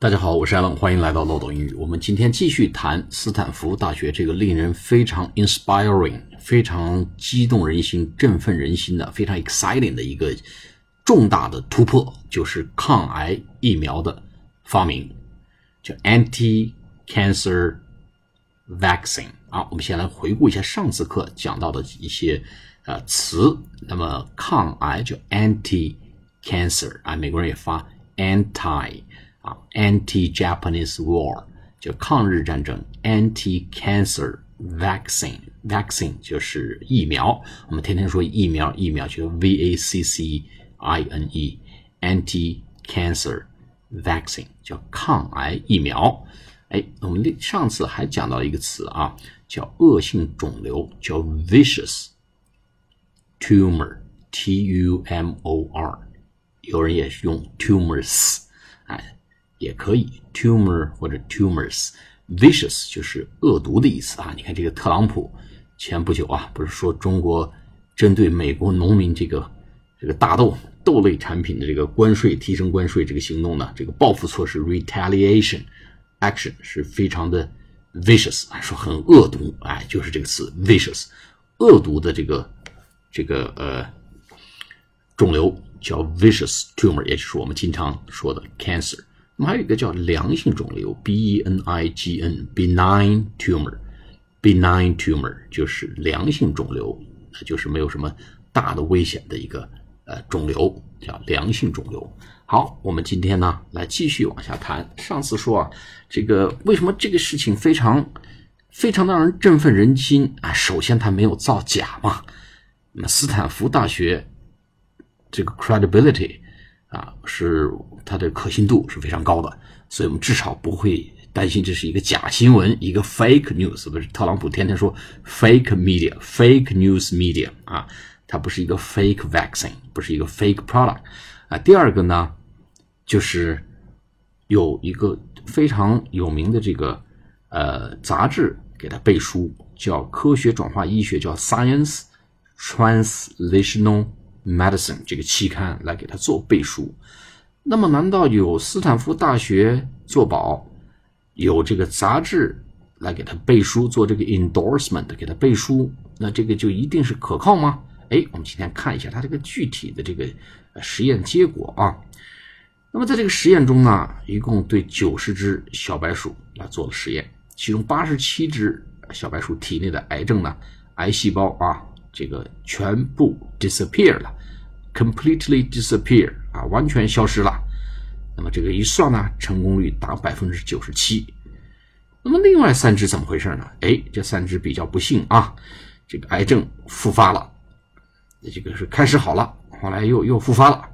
大家好，我是艾伦，欢迎来到漏斗英语。我们今天继续谈斯坦福大学这个令人非常 inspiring、非常激动人心、振奋人心的、非常 exciting 的一个重大的突破，就是抗癌疫苗的发明，叫 anti-cancer vaccine。啊，我们先来回顾一下上次课讲到的一些呃词。那么抗癌叫 anti-cancer 啊，美国人也发 anti。啊，anti-Japanese war 就抗日战争，anti-cancer vaccine，vaccine 就是疫苗。我们天天说疫苗，疫苗就 v a c c i n e，anti-cancer vaccine 叫抗癌疫苗。哎，我们上次还讲到一个词啊，叫恶性肿瘤，叫 vicious tumor，t u m o r，有人也是用 tumors，哎。 也可以，tumor 或者 tumors，vicious 就是恶毒的意思啊。你看这个特朗普前不久啊，不是说中国针对美国农民这个这个大豆豆类产品的这个关税提升关税这个行动呢，这个报复措施 retaliation action 是非常的 vicious，说很恶毒，哎，就是这个词 vicious，恶毒的这个这个呃肿瘤叫 vicious tumor，也就是我们经常说的 cancer。那么还有一个叫良性肿瘤，benign，benign tumor，benign tumor 就是良性肿瘤，就是没有什么大的危险的一个呃肿瘤，叫良性肿瘤。好，我们今天呢来继续往下谈。上次说啊，这个为什么这个事情非常非常的让人振奋人心啊？首先，它没有造假嘛。那么斯坦福大学这个 credibility。啊，是它的可信度是非常高的，所以我们至少不会担心这是一个假新闻，一个 fake news。不是特朗普天天说 fake media，fake news media 啊，它不是一个 fake vaccine，不是一个 fake product 啊。第二个呢，就是有一个非常有名的这个呃杂志给它背书，叫科学转化医学，叫 Science Translational。Medicine 这个期刊来给他做背书，那么难道有斯坦福大学做保，有这个杂志来给他背书做这个 endorsement 给他背书，那这个就一定是可靠吗？哎，我们今天看一下他这个具体的这个实验结果啊。那么在这个实验中呢，一共对九十只小白鼠来做了实验，其中八十七只小白鼠体内的癌症呢，癌细胞啊。这个全部 disappear 了，completely disappear 啊，完全消失了。那么这个一算呢，成功率达百分之九十七。那么另外三只怎么回事呢？哎，这三只比较不幸啊，这个癌症复发了。这个是开始好了，后来又又复发了。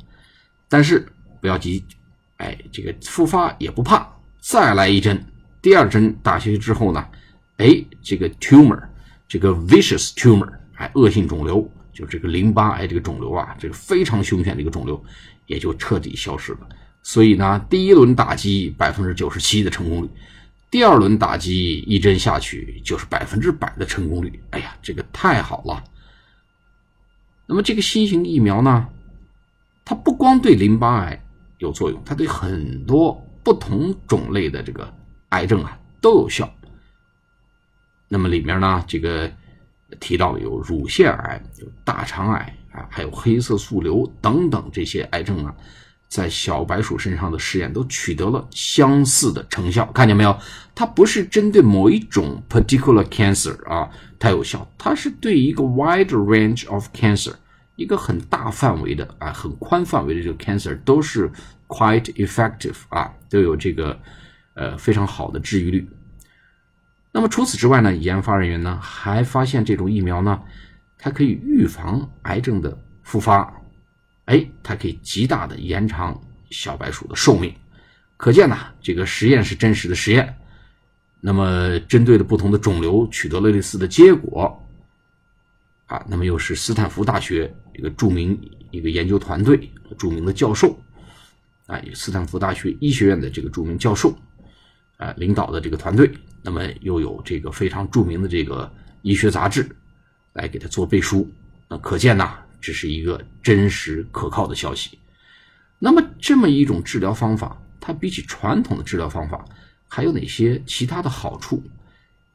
但是不要急，哎，这个复发也不怕，再来一针，第二针打下去之后呢，哎，这个 tumor，这个 vicious tumor。哎，恶性肿瘤就这个淋巴癌这个肿瘤啊，这个非常凶险的一个肿瘤，也就彻底消失了。所以呢，第一轮打击百分之九十七的成功率，第二轮打击一针下去就是百分之百的成功率。哎呀，这个太好了。那么这个新型疫苗呢，它不光对淋巴癌有作用，它对很多不同种类的这个癌症啊都有效。那么里面呢，这个。提到有乳腺癌、有大肠癌啊，还有黑色素瘤等等这些癌症啊，在小白鼠身上的试验都取得了相似的成效。看见没有？它不是针对某一种 particular cancer 啊，它有效，它是对一个 wide range of cancer，一个很大范围的啊，很宽范围的这个 cancer 都是 quite effective 啊，都有这个呃非常好的治愈率。那么除此之外呢，研发人员呢还发现这种疫苗呢，它可以预防癌症的复发，哎，它可以极大的延长小白鼠的寿命。可见呢，这个实验是真实的实验。那么针对的不同的肿瘤取得了类似的结果，啊，那么又是斯坦福大学一个著名一个研究团队著名的教授，啊，斯坦福大学医学院的这个著名教授，啊，领导的这个团队。那么又有这个非常著名的这个医学杂志来给他做背书，那可见呐，这是一个真实可靠的消息。那么这么一种治疗方法，它比起传统的治疗方法还有哪些其他的好处，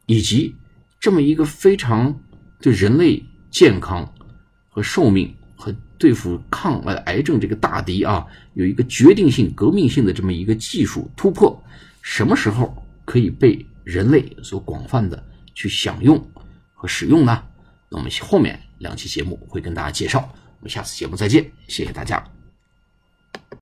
以及这么一个非常对人类健康和寿命和对付抗癌癌症这个大敌啊，有一个决定性、革命性的这么一个技术突破，什么时候可以被人类所广泛的去享用和使用呢？那我们后面两期节目会跟大家介绍。我们下次节目再见，谢谢大家。